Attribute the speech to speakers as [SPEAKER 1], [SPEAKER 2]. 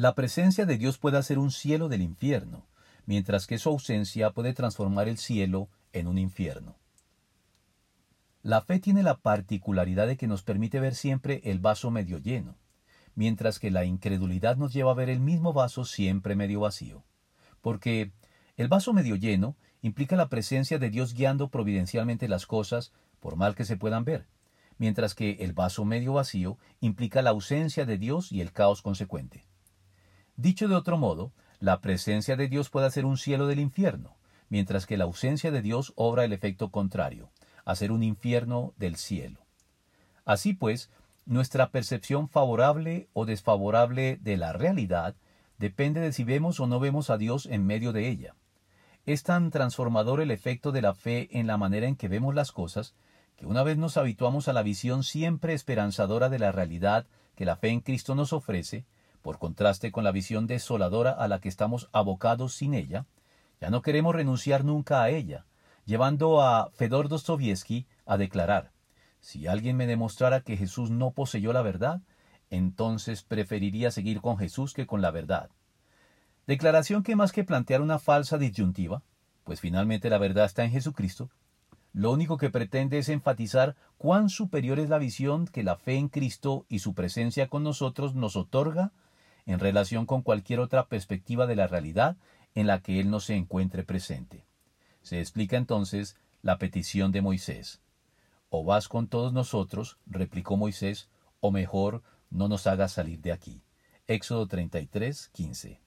[SPEAKER 1] La presencia de Dios puede hacer un cielo del infierno, mientras que su ausencia puede transformar el cielo en un infierno. La fe tiene la particularidad de que nos permite ver siempre el vaso medio lleno, mientras que la incredulidad nos lleva a ver el mismo vaso siempre medio vacío. Porque el vaso medio lleno implica la presencia de Dios guiando providencialmente las cosas, por mal que se puedan ver, mientras que el vaso medio vacío implica la ausencia de Dios y el caos consecuente. Dicho de otro modo, la presencia de Dios puede hacer un cielo del infierno, mientras que la ausencia de Dios obra el efecto contrario, hacer un infierno del cielo. Así pues, nuestra percepción favorable o desfavorable de la realidad depende de si vemos o no vemos a Dios en medio de ella. Es tan transformador el efecto de la fe en la manera en que vemos las cosas, que una vez nos habituamos a la visión siempre esperanzadora de la realidad que la fe en Cristo nos ofrece, por contraste con la visión desoladora a la que estamos abocados sin ella, ya no queremos renunciar nunca a ella, llevando a Fedor Dostoevsky a declarar, si alguien me demostrara que Jesús no poseyó la verdad, entonces preferiría seguir con Jesús que con la verdad. Declaración que más que plantear una falsa disyuntiva, pues finalmente la verdad está en Jesucristo, lo único que pretende es enfatizar cuán superior es la visión que la fe en Cristo y su presencia con nosotros nos otorga en relación con cualquier otra perspectiva de la realidad en la que Él no se encuentre presente. Se explica entonces la petición de Moisés. O vas con todos nosotros, replicó Moisés, o mejor, no nos hagas salir de aquí. Éxodo 33, 15.